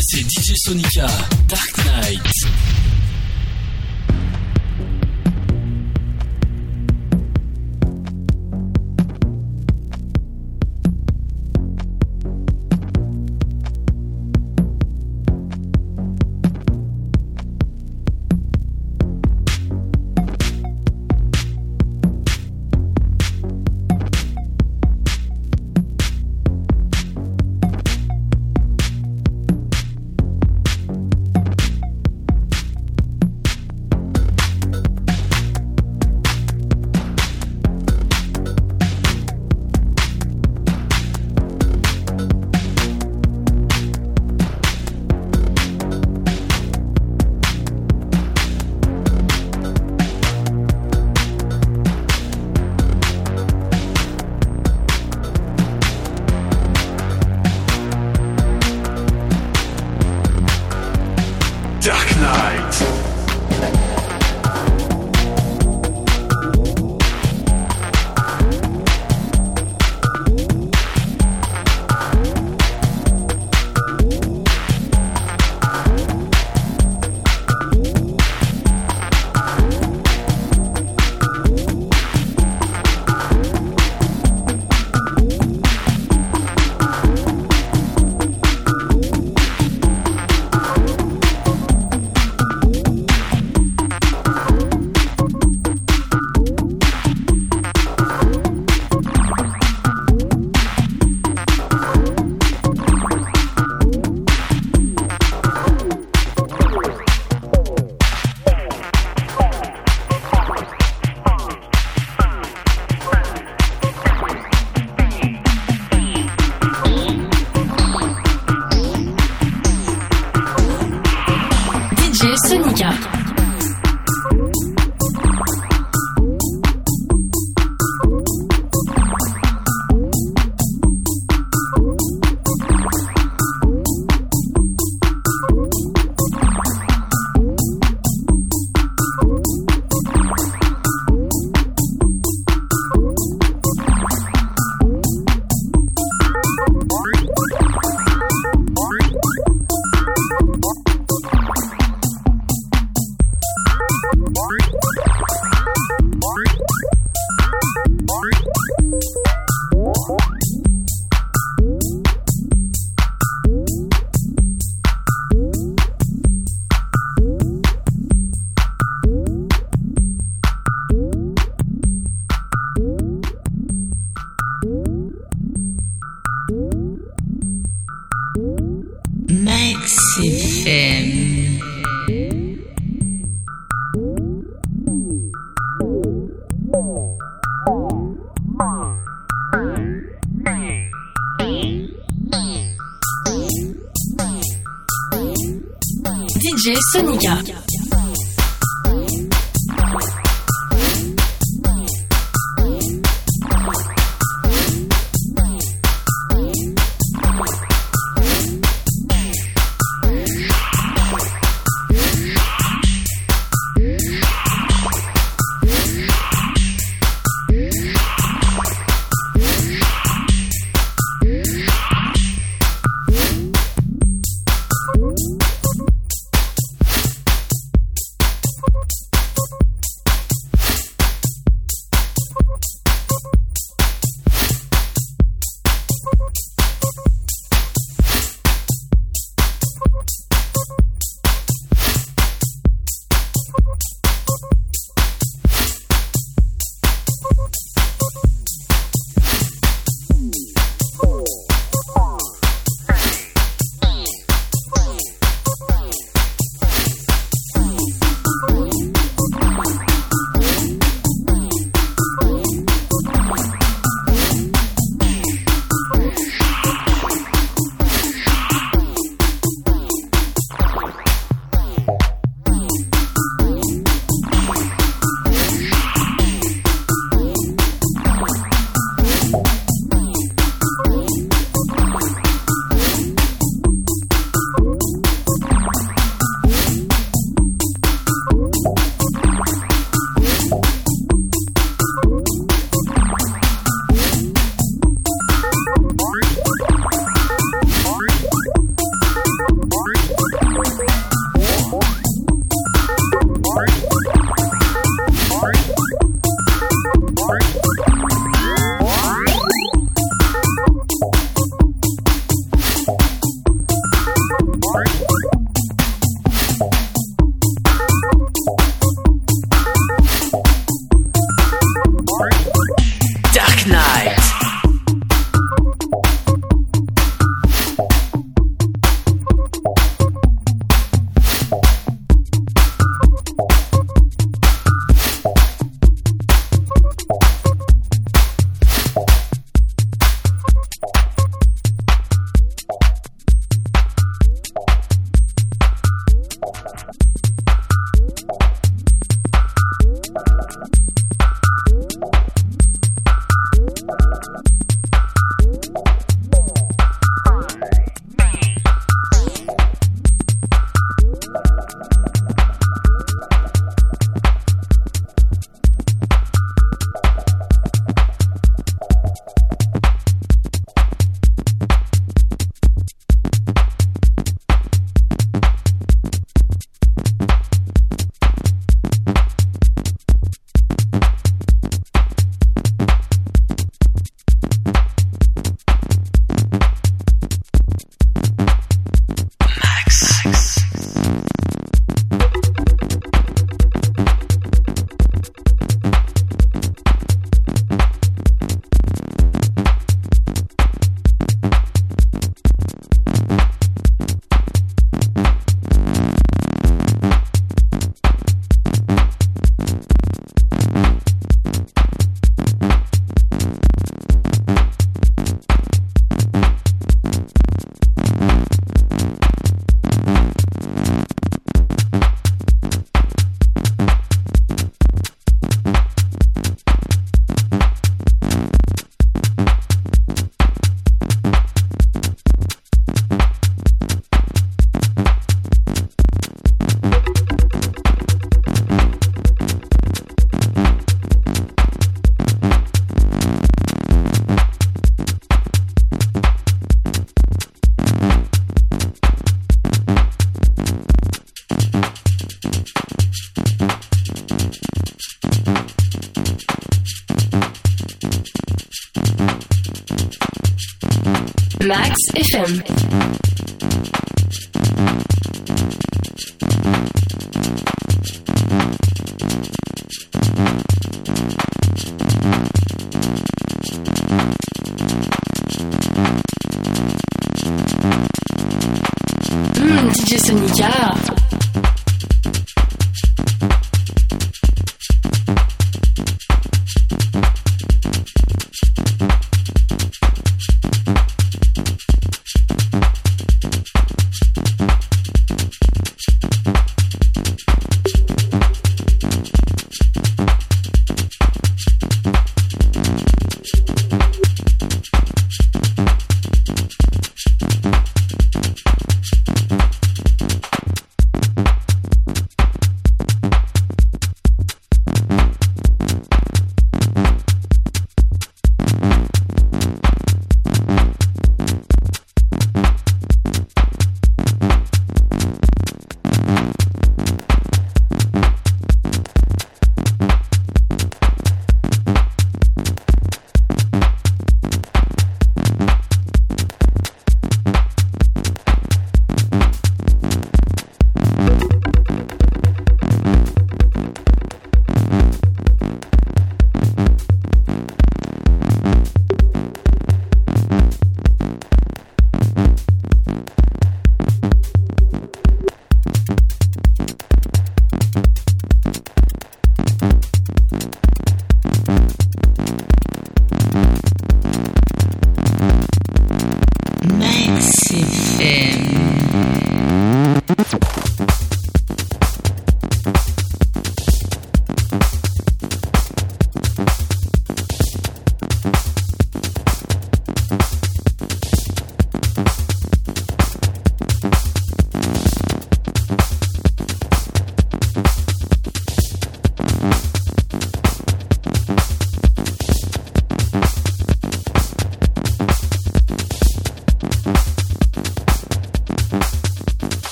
c'est DJ Sonica, Dark Knight. Max FM.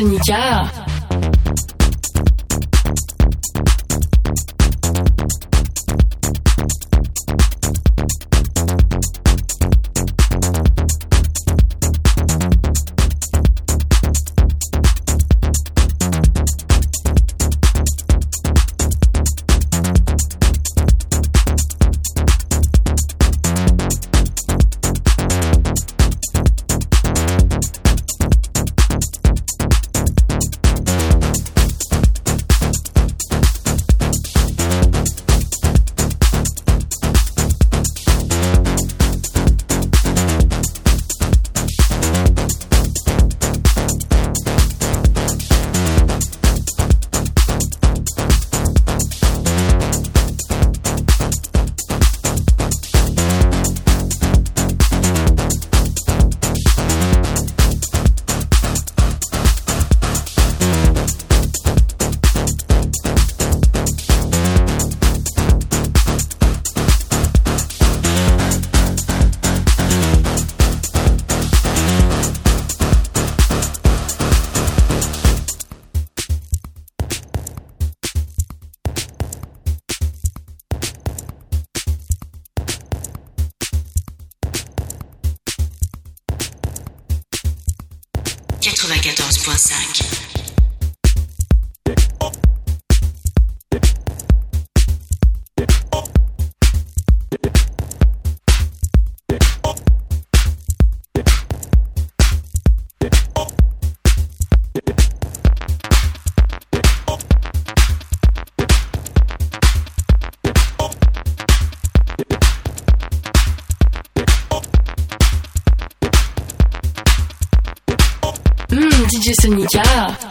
DJ Sonica. 94.5. 你家。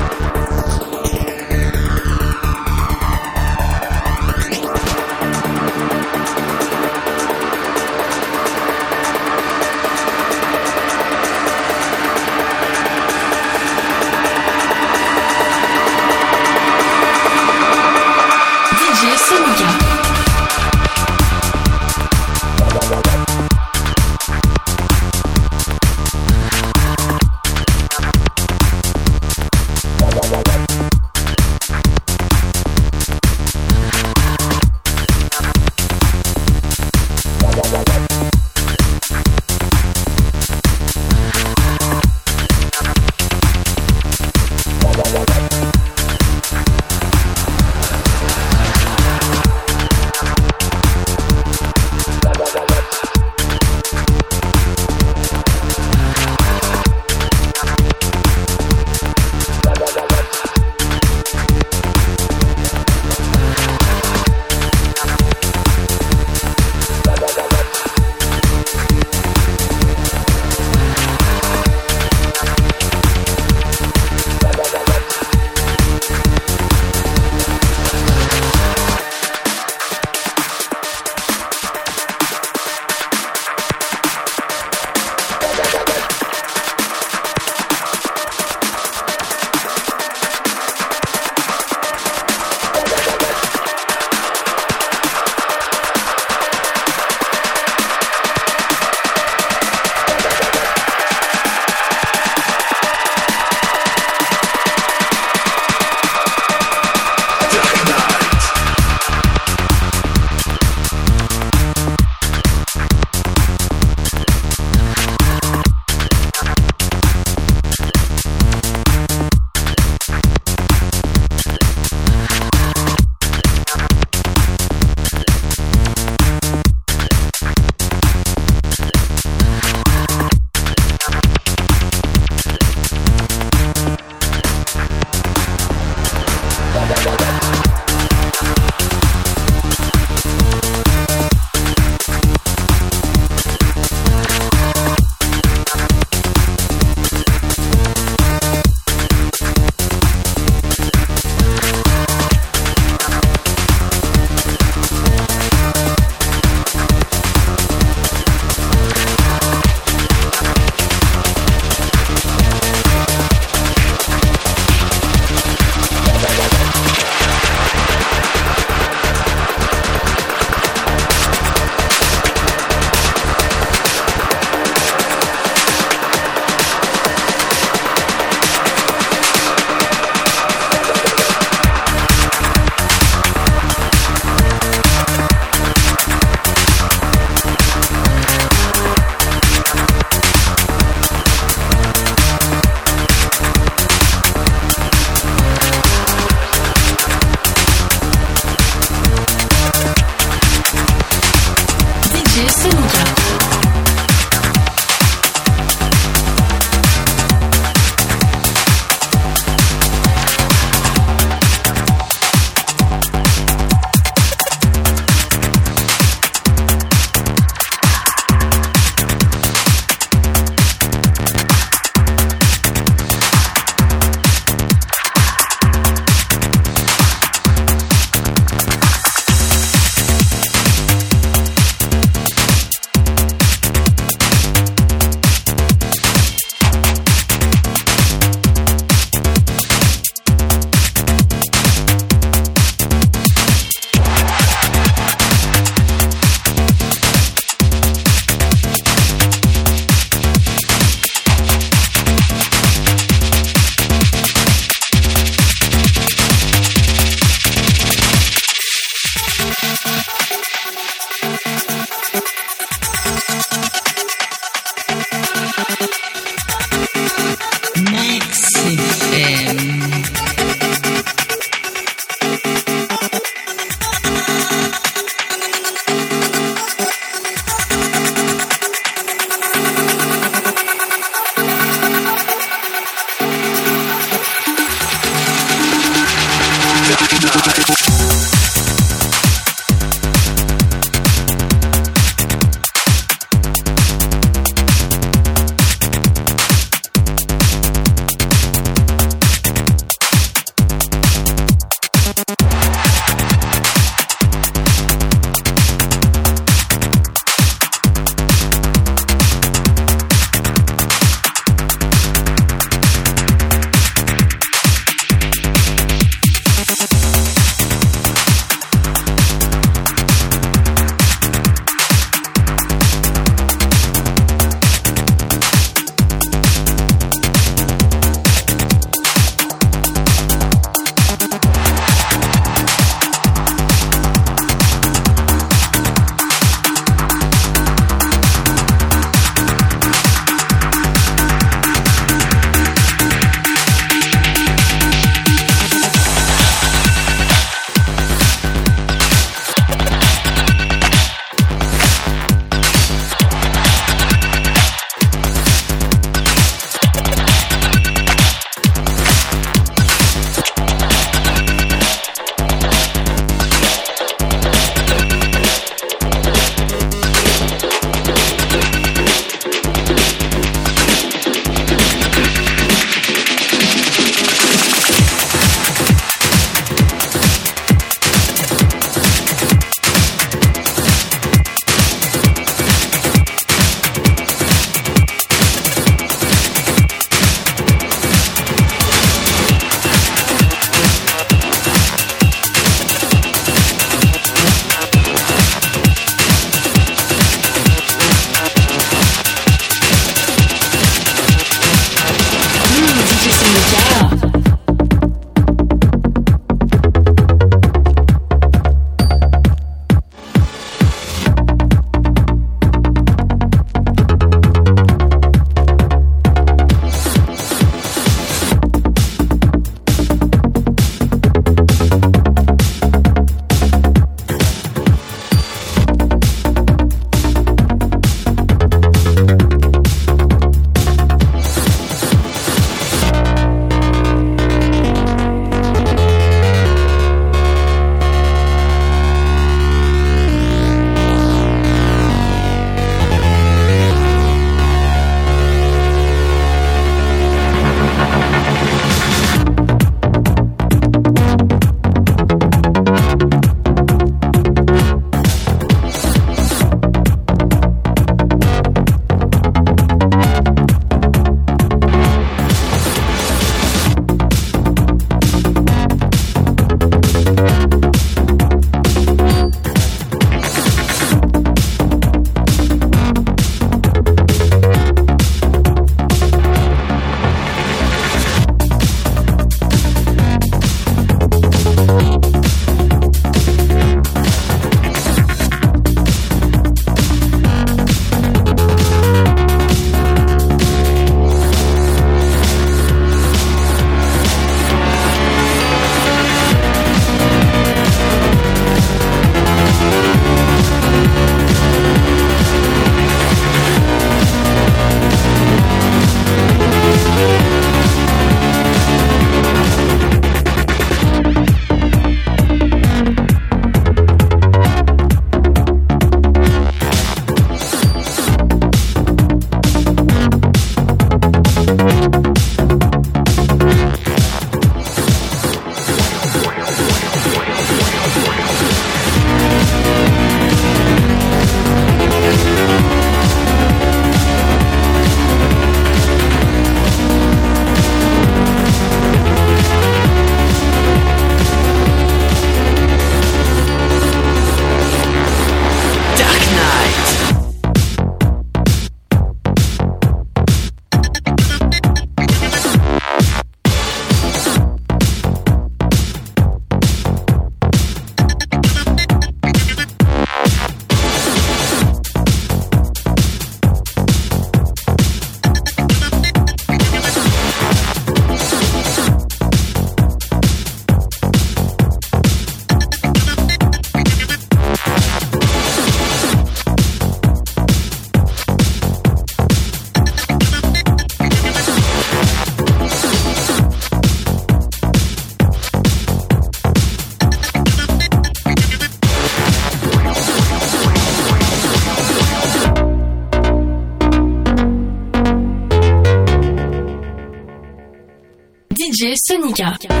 DJ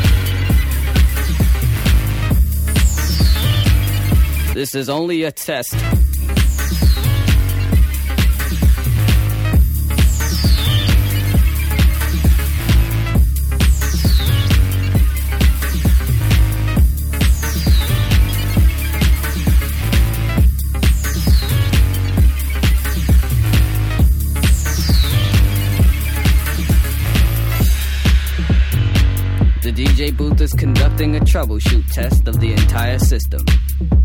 This is only a test. The DJ booth is conducting a troubleshoot test of the entire system.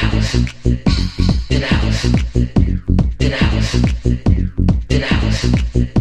In the house.